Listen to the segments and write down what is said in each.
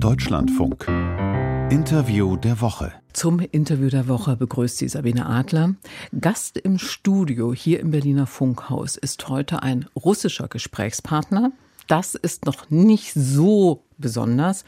Deutschlandfunk. Interview der Woche. Zum Interview der Woche begrüßt sie Sabine Adler. Gast im Studio hier im Berliner Funkhaus ist heute ein russischer Gesprächspartner. Das ist noch nicht so besonders.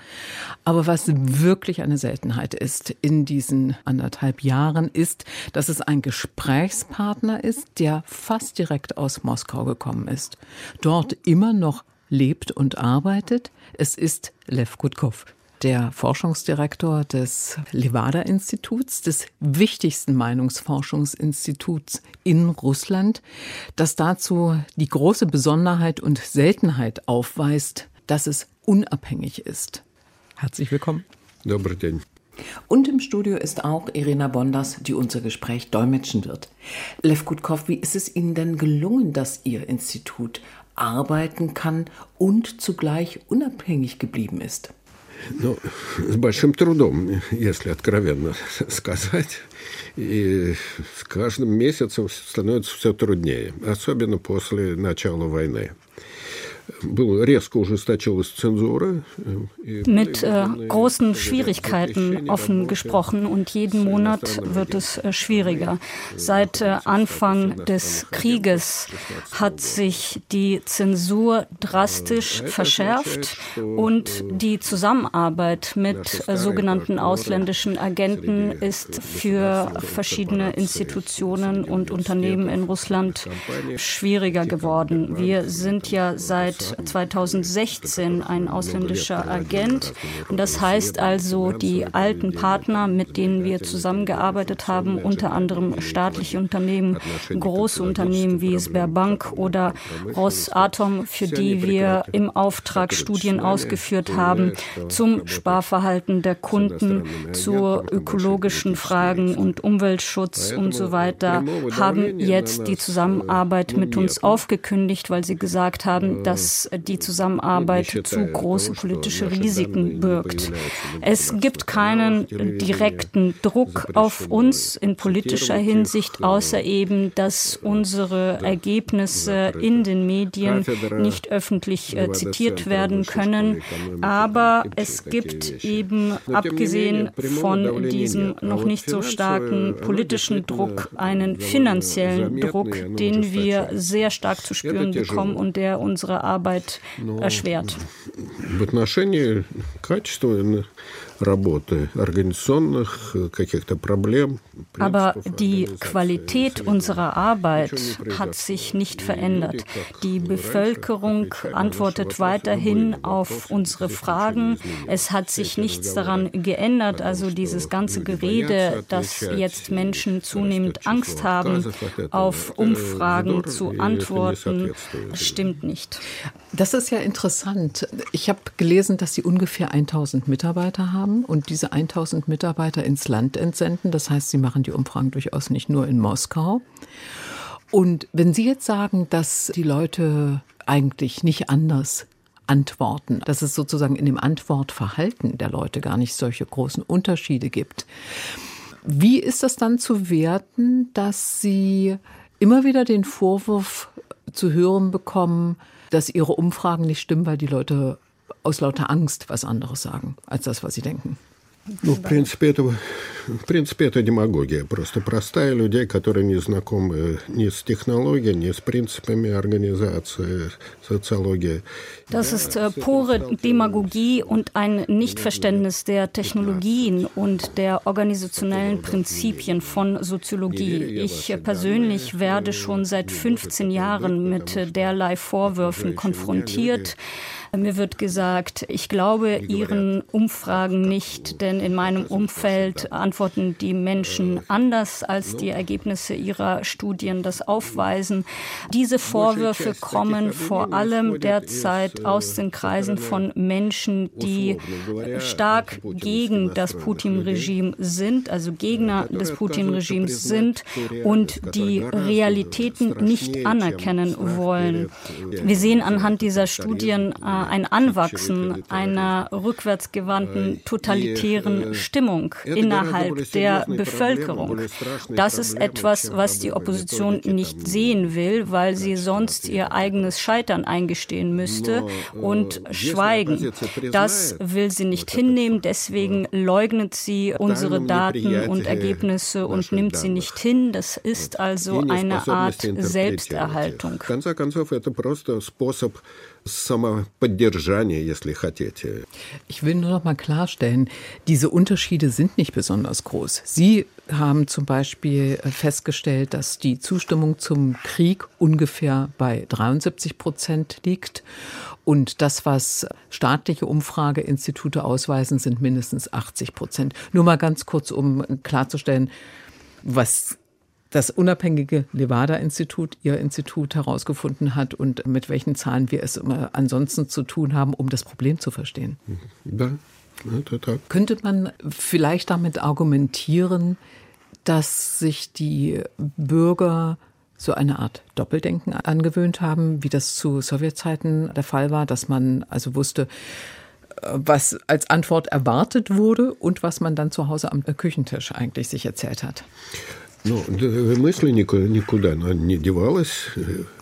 Aber was wirklich eine Seltenheit ist in diesen anderthalb Jahren, ist, dass es ein Gesprächspartner ist, der fast direkt aus Moskau gekommen ist. Dort immer noch lebt und arbeitet. Es ist Lev Gutkov der Forschungsdirektor des Levada-Instituts, des wichtigsten Meinungsforschungsinstituts in Russland, das dazu die große Besonderheit und Seltenheit aufweist, dass es unabhängig ist. Herzlich willkommen. Добрый день. Und im Studio ist auch Irina Bondas, die unser Gespräch dolmetschen wird. Lev Gutkov, wie ist es Ihnen denn gelungen, dass Ihr Institut arbeiten kann und zugleich unabhängig geblieben ist? Ну, с большим трудом, если откровенно сказать. И с каждым месяцем становится все труднее, особенно после начала войны. Mit äh, großen Schwierigkeiten offen gesprochen und jeden Monat wird es äh, schwieriger. Seit äh, Anfang des Krieges hat sich die Zensur drastisch verschärft und die Zusammenarbeit mit äh, sogenannten ausländischen Agenten ist für verschiedene Institutionen und Unternehmen in Russland schwieriger geworden. Wir sind ja seit 2016 ein ausländischer Agent. Und das heißt also, die alten Partner, mit denen wir zusammengearbeitet haben, unter anderem staatliche Unternehmen, große Unternehmen wie Sberbank oder Rosatom, für die wir im Auftrag Studien ausgeführt haben zum Sparverhalten der Kunden, zu ökologischen Fragen und Umweltschutz und so weiter, haben jetzt die Zusammenarbeit mit uns aufgekündigt, weil sie gesagt haben, dass dass die Zusammenarbeit zu große politische Risiken birgt. Es gibt keinen direkten Druck auf uns in politischer Hinsicht, außer eben, dass unsere Ergebnisse in den Medien nicht öffentlich äh, zitiert werden können. Aber es gibt eben, abgesehen von diesem noch nicht so starken politischen Druck, einen finanziellen Druck, den wir sehr stark zu spüren bekommen und der unsere Arbeit erschwert. В отношении качества работы, организационных э, каких-то проблем. Aber die Qualität unserer Arbeit hat sich nicht verändert. Die Bevölkerung antwortet weiterhin auf unsere Fragen. Es hat sich nichts daran geändert. Also dieses ganze Gerede, dass jetzt Menschen zunehmend Angst haben, auf э, Umfragen zu antworten, stimmt nicht. Das ist ja interessant. Ich habe gelesen, dass Sie ungefähr 1000 Mitarbeiter haben haben und diese 1000 Mitarbeiter ins Land entsenden. Das heißt, sie machen die Umfragen durchaus nicht nur in Moskau. Und wenn Sie jetzt sagen, dass die Leute eigentlich nicht anders antworten, dass es sozusagen in dem Antwortverhalten der Leute gar nicht solche großen Unterschiede gibt, wie ist das dann zu werten, dass Sie immer wieder den Vorwurf zu hören bekommen, dass Ihre Umfragen nicht stimmen, weil die Leute aus lauter Angst was anderes sagen, als das, was sie denken. Ну, в принципе, это, в принципе, это демагогия. Просто простая людей, которые не знакомы ни с технологией, ни с принципами организации, Soziologie. Das ist äh, pure Demagogie und ein Nichtverständnis der Technologien und der organisationellen Prinzipien von Soziologie. Ich persönlich werde schon seit 15 Jahren mit derlei Vorwürfen konfrontiert. mir wird gesagt, ich glaube Ihren Umfragen nicht, denn in meinem Umfeld antworten die Menschen anders, als die Ergebnisse ihrer Studien das aufweisen. Diese Vorwürfe kommen vor allem derzeit aus den Kreisen von Menschen, die stark gegen das Putin-Regime sind, also Gegner des Putin-Regimes sind und die Realitäten nicht anerkennen wollen. Wir sehen anhand dieser Studien, ein Anwachsen einer rückwärtsgewandten totalitären Stimmung innerhalb der Bevölkerung. Das ist etwas, was die Opposition nicht sehen will, weil sie sonst ihr eigenes Scheitern eingestehen müsste und schweigen. Das will sie nicht hinnehmen, deswegen leugnet sie unsere Daten und Ergebnisse und nimmt sie nicht hin. Das ist also eine Art Selbsterhaltung. Ich will nur noch mal klarstellen, diese Unterschiede sind nicht besonders groß. Sie haben zum Beispiel festgestellt, dass die Zustimmung zum Krieg ungefähr bei 73 Prozent liegt. Und das, was staatliche Umfrageinstitute ausweisen, sind mindestens 80 Prozent. Nur mal ganz kurz, um klarzustellen, was das unabhängige Levada-Institut, Ihr Institut, herausgefunden hat und mit welchen Zahlen wir es immer ansonsten zu tun haben, um das Problem zu verstehen. Ja, total. Könnte man vielleicht damit argumentieren, dass sich die Bürger so eine Art Doppeldenken angewöhnt haben, wie das zu Sowjetzeiten der Fall war, dass man also wusste, was als Antwort erwartet wurde und was man dann zu Hause am Küchentisch eigentlich sich erzählt hat. Ну, мысли никуда не девалась.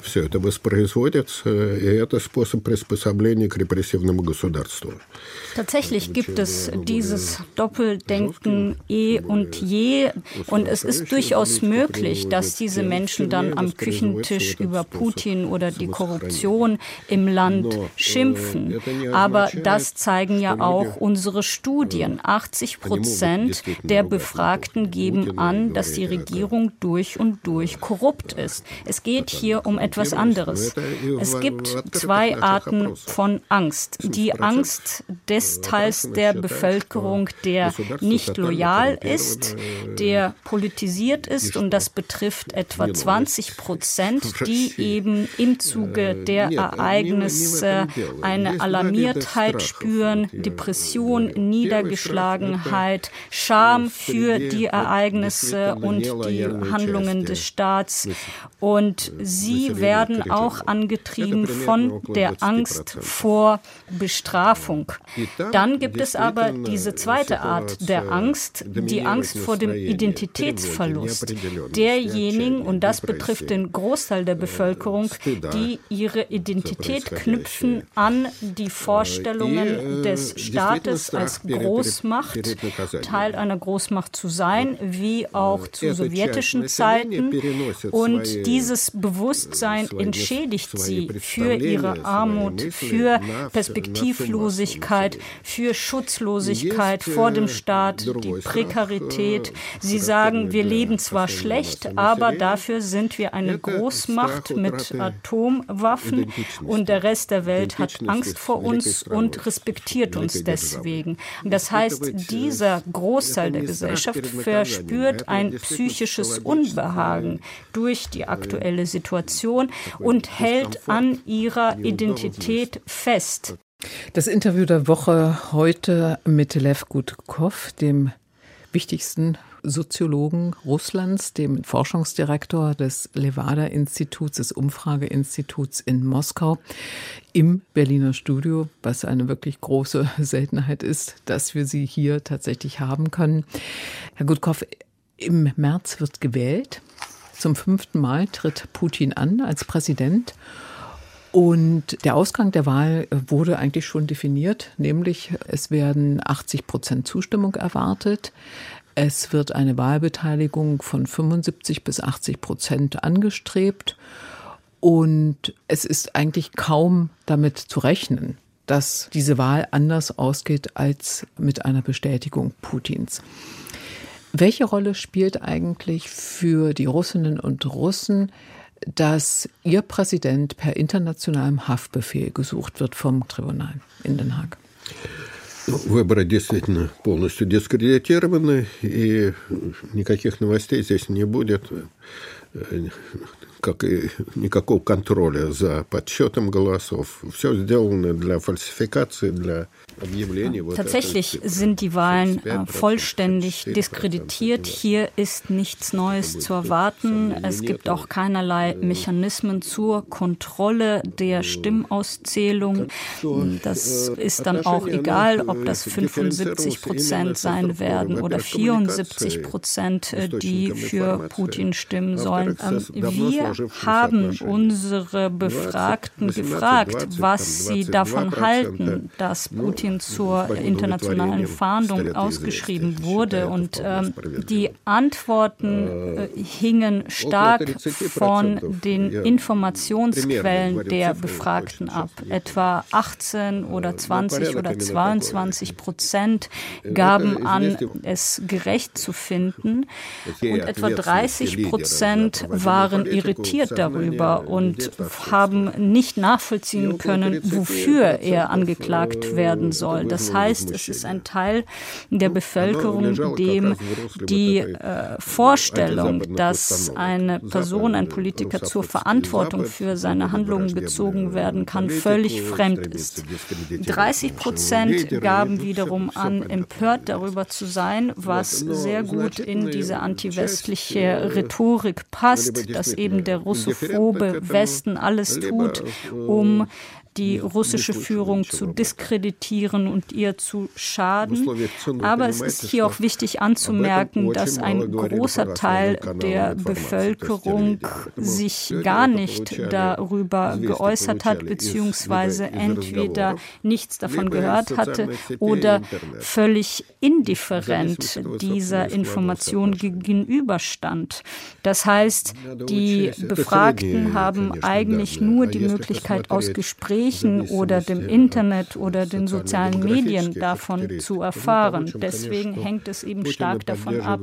Все это воспроизводится, и это способ приспособления к репрессивному государству. Tatsächlich gibt es dieses Doppeldenken eh und je. Und es ist durchaus möglich, dass diese Menschen dann am Küchentisch über Putin oder die Korruption im Land schimpfen. Aber das zeigen ja auch unsere Studien. 80 Prozent der Befragten geben an, dass die Regierung Regierung durch und durch korrupt ist. Es geht hier um etwas anderes. Es gibt zwei Arten von Angst. Die Angst des Teils der Bevölkerung, der nicht loyal ist, der politisiert ist und das betrifft etwa 20 Prozent, die eben im Zuge der Ereignisse eine Alarmiertheit spüren, Depression, Niedergeschlagenheit, Scham für die Ereignisse und die Handlungen des Staats. Und sie werden auch angetrieben von der Angst vor Bestrafung. Dann gibt es aber diese zweite Art der Angst, die Angst vor dem Identitätsverlust derjenigen, und das betrifft den Großteil der Bevölkerung, die ihre Identität knüpfen an die Vorstellungen des Staates als Großmacht, Teil einer Großmacht zu sein, wie auch zu Sowjetunion sowjetischen Zeiten. Und dieses Bewusstsein entschädigt sie für ihre Armut, für Perspektivlosigkeit, für Schutzlosigkeit vor dem Staat, die Prekarität. Sie sagen, wir leben zwar schlecht, aber dafür sind wir eine Großmacht mit Atomwaffen und der Rest der Welt hat Angst vor uns und respektiert uns deswegen. Das heißt, dieser Großteil der Gesellschaft verspürt ein psychisches psychisches Unbehagen durch die aktuelle Situation und hält an ihrer Identität fest. Das Interview der Woche heute mit Lev Gutkov, dem wichtigsten Soziologen Russlands, dem Forschungsdirektor des Levada-Instituts, des Umfrageinstituts in Moskau, im Berliner Studio, was eine wirklich große Seltenheit ist, dass wir sie hier tatsächlich haben können. Herr Gutkov, im März wird gewählt. Zum fünften Mal tritt Putin an als Präsident. Und der Ausgang der Wahl wurde eigentlich schon definiert, nämlich es werden 80 Prozent Zustimmung erwartet. Es wird eine Wahlbeteiligung von 75 bis 80 Prozent angestrebt. Und es ist eigentlich kaum damit zu rechnen, dass diese Wahl anders ausgeht als mit einer Bestätigung Putins. Welche Rolle spielt eigentlich für die Russinnen und Russen, dass ihr Präsident per internationalem Haftbefehl gesucht wird vom Tribunal in Den Haag? Выборы действительно полностью дискредитированы, и никаких новостей здесь не будет. как и никакого контроля за подсчетом голосов. Все сделано для фальсификации, для Tatsächlich sind die Wahlen äh, vollständig diskreditiert. Hier ist nichts Neues zu erwarten. Es gibt auch keinerlei Mechanismen zur Kontrolle der Stimmauszählung. Das ist dann auch egal, ob das 75 Prozent sein werden oder 74 Prozent, die für Putin stimmen sollen. Ähm, wir haben unsere Befragten gefragt, was sie davon halten, dass Putin zur internationalen Fahndung ausgeschrieben wurde. Und ähm, die Antworten äh, hingen stark von den Informationsquellen der Befragten ab. Etwa 18 oder 20 oder 22 Prozent gaben an, es gerecht zu finden. Und etwa 30 Prozent waren irritiert darüber und haben nicht nachvollziehen können, wofür er angeklagt werden soll. Das heißt, es ist ein Teil der Bevölkerung, dem die äh, Vorstellung, dass eine Person, ein Politiker zur Verantwortung für seine Handlungen gezogen werden kann, völlig fremd ist. 30 Prozent gaben wiederum an, empört darüber zu sein, was sehr gut in diese antiwestliche Rhetorik passt, dass eben der russophobe Westen alles tut, um die russische Führung zu diskreditieren und ihr zu schaden. Aber es ist hier auch wichtig anzumerken, dass ein großer Teil der Bevölkerung sich gar nicht darüber geäußert hat, beziehungsweise entweder nichts davon gehört hatte oder völlig indifferent dieser Information gegenüberstand. Das heißt, die Befragten haben eigentlich nur die Möglichkeit aus Gesprächen Gesprächen oder dem Internet oder den sozialen Medien davon zu erfahren. Deswegen hängt es eben stark davon ab,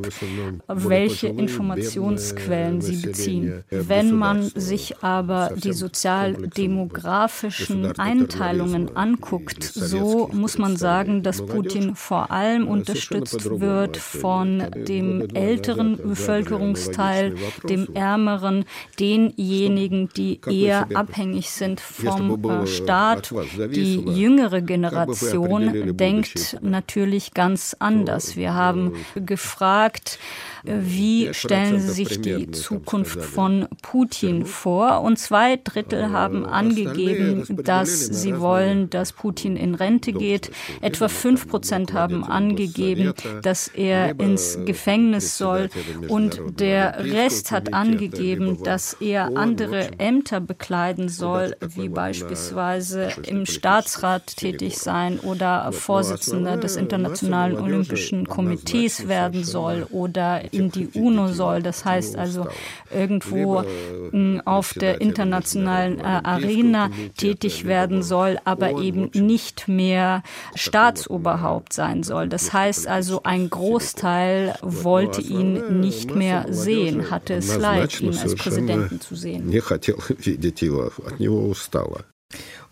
welche Informationsquellen sie beziehen. Wenn man sich aber die sozialdemografischen Einteilungen anguckt, so muss man sagen, dass Putin vor allem unterstützt wird von dem älteren Bevölkerungsteil, dem ärmeren, denjenigen, die eher abhängig sind vom äh, Staat, die jüngere Generation denkt natürlich ganz anders. Wir haben gefragt, wie stellen Sie sich die Zukunft von Putin vor? Und zwei Drittel haben angegeben, dass sie wollen, dass Putin in Rente geht. Etwa fünf Prozent haben angegeben, dass er ins Gefängnis soll. Und der Rest hat angegeben, dass er andere Ämter bekleiden soll, wie beispielsweise im Staatsrat tätig sein oder Vorsitzender des Internationalen Olympischen Komitees werden soll oder in die UNO soll. Das heißt also irgendwo hm, auf der internationalen äh, Arena tätig werden soll, aber eben nicht mehr Staatsoberhaupt sein soll. Das heißt also, ein Großteil wollte ihn nicht mehr sehen, hatte es leid, ihn als Präsidenten zu sehen.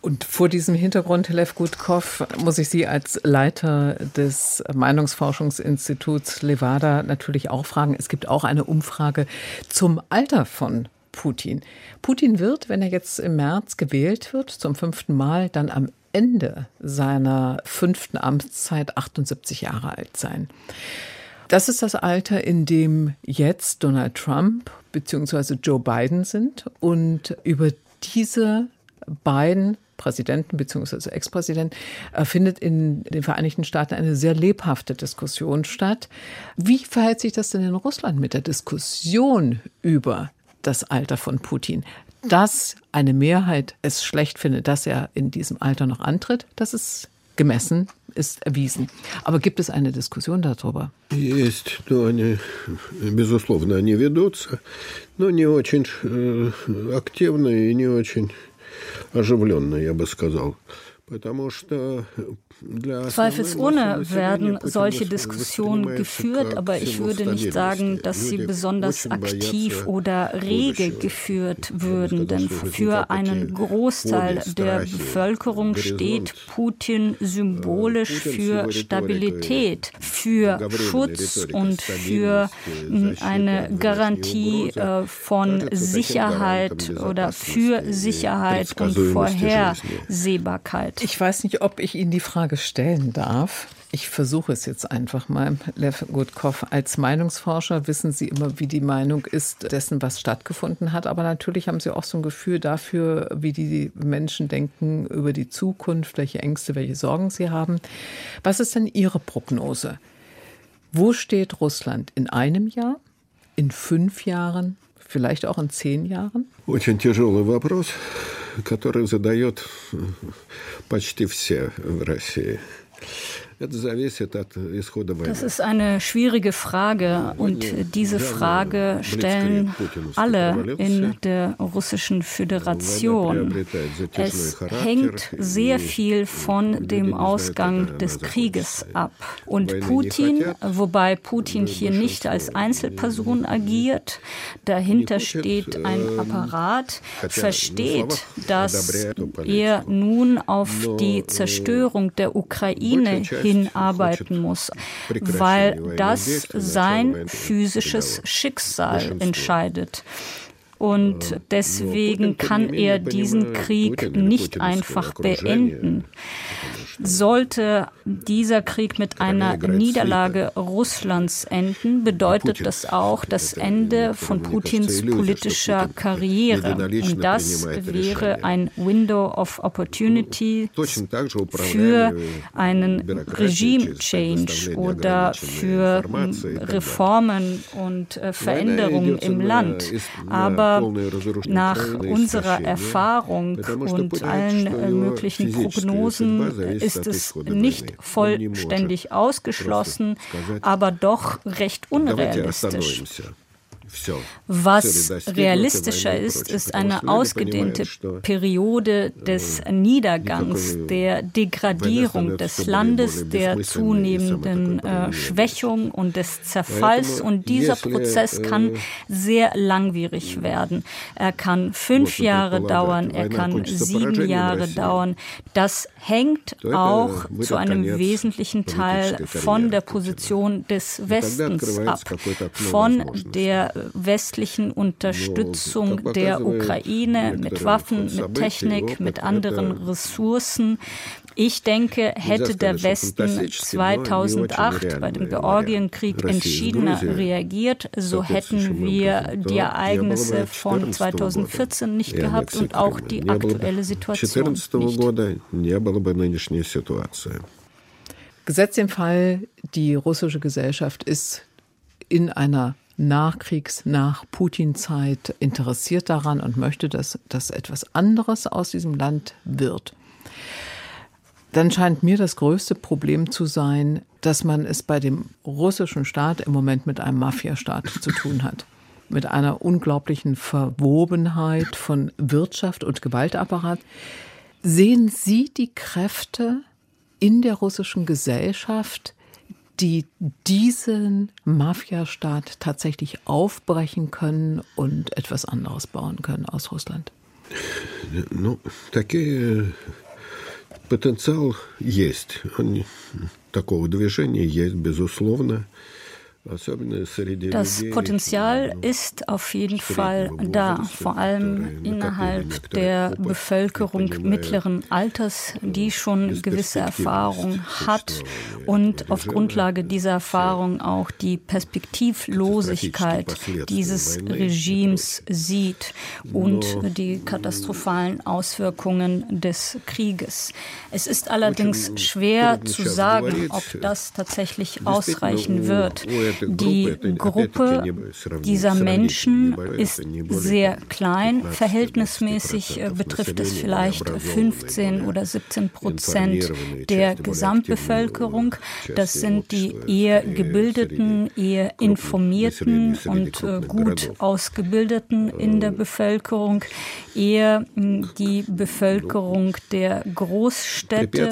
Und vor diesem Hintergrund, Lev Gutkov, muss ich Sie als Leiter des Meinungsforschungsinstituts Levada natürlich auch fragen. Es gibt auch eine Umfrage zum Alter von Putin. Putin wird, wenn er jetzt im März gewählt wird, zum fünften Mal, dann am Ende seiner fünften Amtszeit 78 Jahre alt sein. Das ist das Alter, in dem jetzt Donald Trump bzw. Joe Biden sind. Und über diese beiden Präsidenten bzw. Ex-Präsident, äh, findet in den Vereinigten Staaten eine sehr lebhafte Diskussion statt. Wie verhält sich das denn in Russland mit der Diskussion über das Alter von Putin? Dass eine Mehrheit es schlecht findet, dass er in diesem Alter noch antritt, das ist gemessen, ist erwiesen. Aber gibt es eine Diskussion darüber? Есть, но они, безусловно, они ведутся, но не очень э, активно и не очень оживленно, я бы сказал. Zweifelsohne werden solche Diskussionen geführt, aber ich würde nicht sagen, dass sie besonders aktiv oder rege geführt würden, denn für einen Großteil der Bevölkerung steht Putin symbolisch für Stabilität, für Schutz und für eine Garantie äh, von Sicherheit oder für Sicherheit und Vorhersehbarkeit. Ich weiß nicht, ob ich Ihnen die Frage stellen darf. Ich versuche es jetzt einfach mal. Lev Gutkov, als Meinungsforscher wissen Sie immer, wie die Meinung ist dessen, was stattgefunden hat. Aber natürlich haben Sie auch so ein Gefühl dafür, wie die Menschen denken über die Zukunft, welche Ängste, welche Sorgen sie haben. Was ist denn Ihre Prognose? Wo steht Russland in einem Jahr, in fünf Jahren, vielleicht auch in zehn Jahren? Очень тяжелый вопрос, Который задает почти все в России. Das ist eine schwierige Frage und diese Frage stellen alle in der russischen Föderation. Es hängt sehr viel von dem Ausgang des Krieges ab. Und Putin, wobei Putin hier nicht als Einzelperson agiert, dahinter steht ein Apparat, versteht, dass er nun auf die Zerstörung der Ukraine hinarbeiten muss, weil das sein physisches Schicksal entscheidet. Und deswegen kann er diesen Krieg nicht einfach beenden. Sollte dieser Krieg mit einer Niederlage Russlands enden, bedeutet das auch das Ende von Putins politischer Karriere. Und das wäre ein Window of Opportunity für einen Regime-Change oder für Reformen und äh, Veränderungen im Land. Aber nach unserer Erfahrung und allen möglichen Prognosen ist es nicht vollständig ausgeschlossen, aber doch recht unrealistisch. Was realistischer ist, ist eine ausgedehnte Periode des Niedergangs, der Degradierung des Landes, der zunehmenden äh, Schwächung und des Zerfalls. Und dieser Prozess kann sehr langwierig werden. Er kann fünf Jahre dauern, er kann sieben Jahre dauern. Das hängt auch zu einem wesentlichen Teil von der Position des Westens ab, von der westlichen Unterstützung der Ukraine mit Waffen, mit Technik, mit anderen Ressourcen. Ich denke, hätte der Westen 2008 bei dem Georgienkrieg entschiedener reagiert, so hätten wir die Ereignisse von 2014 nicht gehabt und auch die aktuelle Situation nicht. Gesetzt im Fall, die russische Gesellschaft ist in einer Nachkriegs-, nach Putin-Zeit interessiert daran und möchte, dass, dass etwas anderes aus diesem Land wird. Dann scheint mir das größte Problem zu sein, dass man es bei dem russischen Staat im Moment mit einem Mafiastaat zu tun hat. Mit einer unglaublichen Verwobenheit von Wirtschaft und Gewaltapparat. Sehen Sie die Kräfte in der russischen Gesellschaft, die diesen Mafiastaat tatsächlich aufbrechen können und etwas anderes bauen können aus Russland? Ну, такие потенциал есть. Он, такого движения есть, безусловно. Das Potenzial ist auf jeden Fall da, vor allem innerhalb der Bevölkerung mittleren Alters, die schon gewisse Erfahrung hat und auf Grundlage dieser Erfahrung auch die Perspektivlosigkeit dieses Regimes sieht und die katastrophalen Auswirkungen des Krieges. Es ist allerdings schwer zu sagen, ob das tatsächlich ausreichen wird. Die Gruppe dieser Menschen ist sehr klein. Verhältnismäßig betrifft es vielleicht 15 oder 17 Prozent der Gesamtbevölkerung. Das sind die eher gebildeten, eher informierten und gut ausgebildeten in der Bevölkerung, eher die Bevölkerung der Großstädte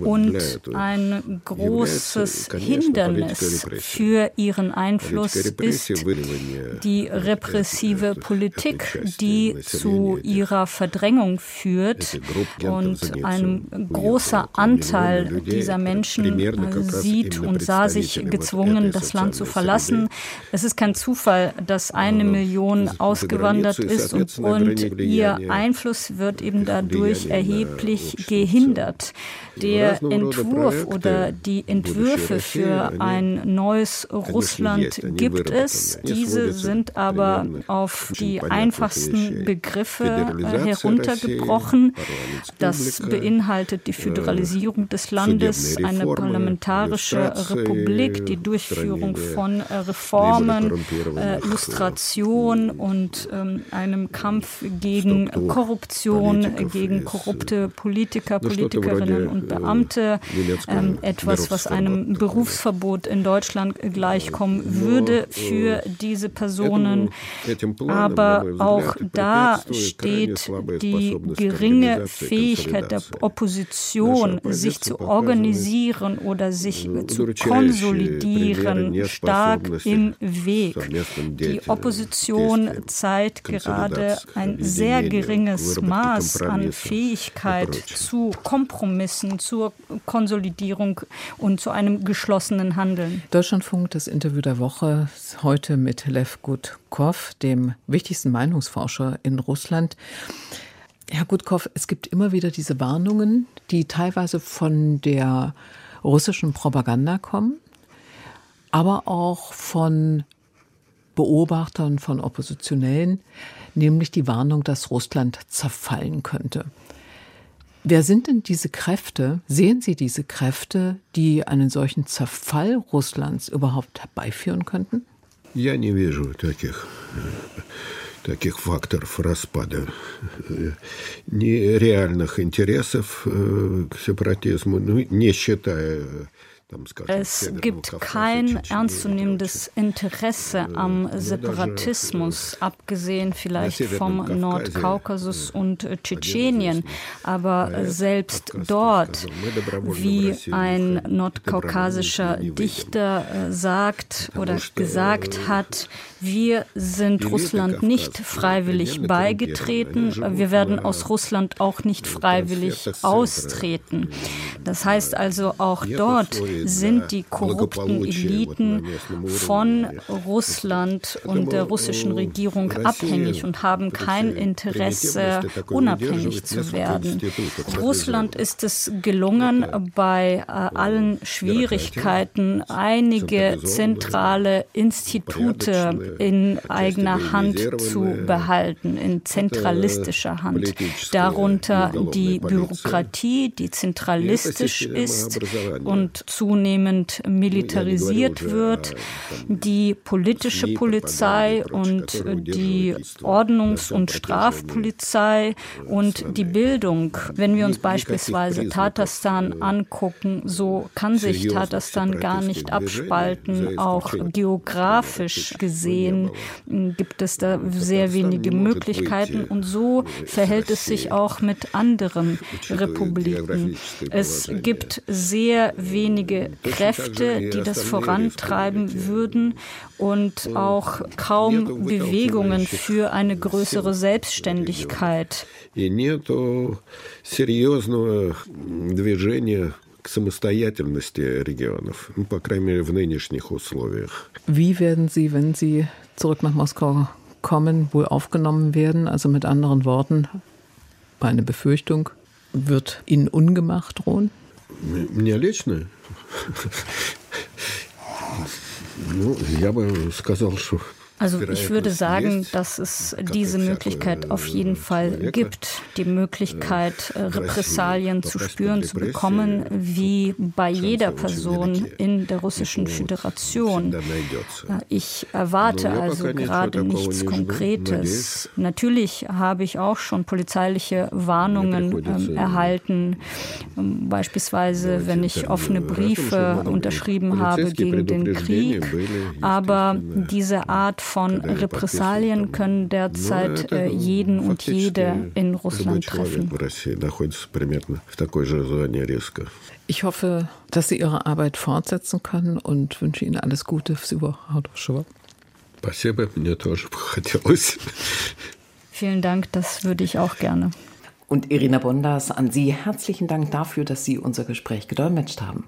und ein großes Hindernis für ihren Einfluss ist die repressive Politik, die zu ihrer Verdrängung führt. Und ein großer Anteil dieser Menschen sieht und sah sich gezwungen, das Land zu verlassen. Es ist kein Zufall, dass eine Million ausgewandert ist und, und ihr Einfluss wird eben dadurch erheblich gehindert. Der Entwurf oder die Entwürfe für ein neues Russland gibt es. Diese sind aber auf die einfachsten Begriffe heruntergebrochen. Das beinhaltet die Föderalisierung des Landes, eine parlamentarische Republik, die Durchführung von Reformen, Lustration und ähm, einem Kampf gegen Korruption, gegen korrupte Politiker, Politikerinnen und Beamte, ähm, etwas, was einem Berufsverbot in Deutschland gleichkommen würde für diese Personen. Aber auch da steht die geringe Fähigkeit der Opposition, sich zu organisieren oder sich zu konsolidieren, stark im Weg. Die Opposition zeigt gerade ein sehr geringes Maß an Fähigkeit zu Kompromissen, zur Konsolidierung und zu einem geschlossenen Handeln. Deutschlandfunk, das Interview der Woche, heute mit Lev Gutkov, dem wichtigsten Meinungsforscher in Russland. Herr Gutkov, es gibt immer wieder diese Warnungen, die teilweise von der russischen Propaganda kommen, aber auch von Beobachtern, von Oppositionellen, nämlich die Warnung, dass Russland zerfallen könnte. Wer sind denn diese Kräfte? Sehen Sie diese Kräfte, die einen solchen Zerfall Russlands überhaupt herbeiführen könnten? Я не вижу таких таких факторов распада ни реальных интересов к сепаратизму, не считая es gibt kein ernstzunehmendes Interesse am Separatismus, abgesehen vielleicht vom Nordkaukasus und Tschetschenien. Aber selbst dort, wie ein nordkaukasischer Dichter äh, sagt oder gesagt hat, wir sind Russland nicht freiwillig beigetreten, wir werden aus Russland auch nicht freiwillig austreten. Das heißt also, auch dort sind die korrupten Eliten von Russland und der russischen Regierung abhängig und haben kein Interesse, unabhängig zu werden. Russland ist es gelungen, bei äh, allen Schwierigkeiten einige zentrale Institute in eigener Hand zu behalten, in zentralistischer Hand. Darunter die Bürokratie, die zentralistisch ist und zu zunehmend militarisiert wird, die politische Polizei und die Ordnungs- und Strafpolizei und die Bildung. Wenn wir uns beispielsweise Tatarstan angucken, so kann sich Tatarstan gar nicht abspalten. Auch geografisch gesehen gibt es da sehr wenige Möglichkeiten und so verhält es sich auch mit anderen Republiken. Es gibt sehr wenige Kräfte, die das vorantreiben würden und auch kaum Bewegungen für eine größere Selbstständigkeit. к самостоятельности регионов, ну, по крайней мере, в нынешних условиях. Wie werden Sie, wenn Sie zurück nach Moskau kommen, wohl aufgenommen werden? Also mit anderen Worten, meine Befürchtung, wird Ihnen Ungemach drohen? Мне лично? Ну, я бы сказал, что Also ich würde sagen, dass es diese Möglichkeit auf jeden Fall gibt, die Möglichkeit, Repressalien zu spüren, zu bekommen, wie bei jeder Person in der Russischen Föderation. Ich erwarte also gerade nichts Konkretes. Natürlich habe ich auch schon polizeiliche Warnungen ähm, erhalten, ähm, beispielsweise wenn ich offene Briefe unterschrieben habe gegen den Krieg. Aber diese Art von Repressalien können derzeit äh, jeden und jede in Russland treffen. Ich hoffe, dass Sie Ihre Arbeit fortsetzen können und wünsche Ihnen alles Gute. Всего хорошего. Спасибо, мне тоже хотелось. Vielen Dank, das würde ich auch gerne. Und Irina Bondas, an Sie herzlichen Dank dafür, dass Sie unser Gespräch gedolmetscht haben.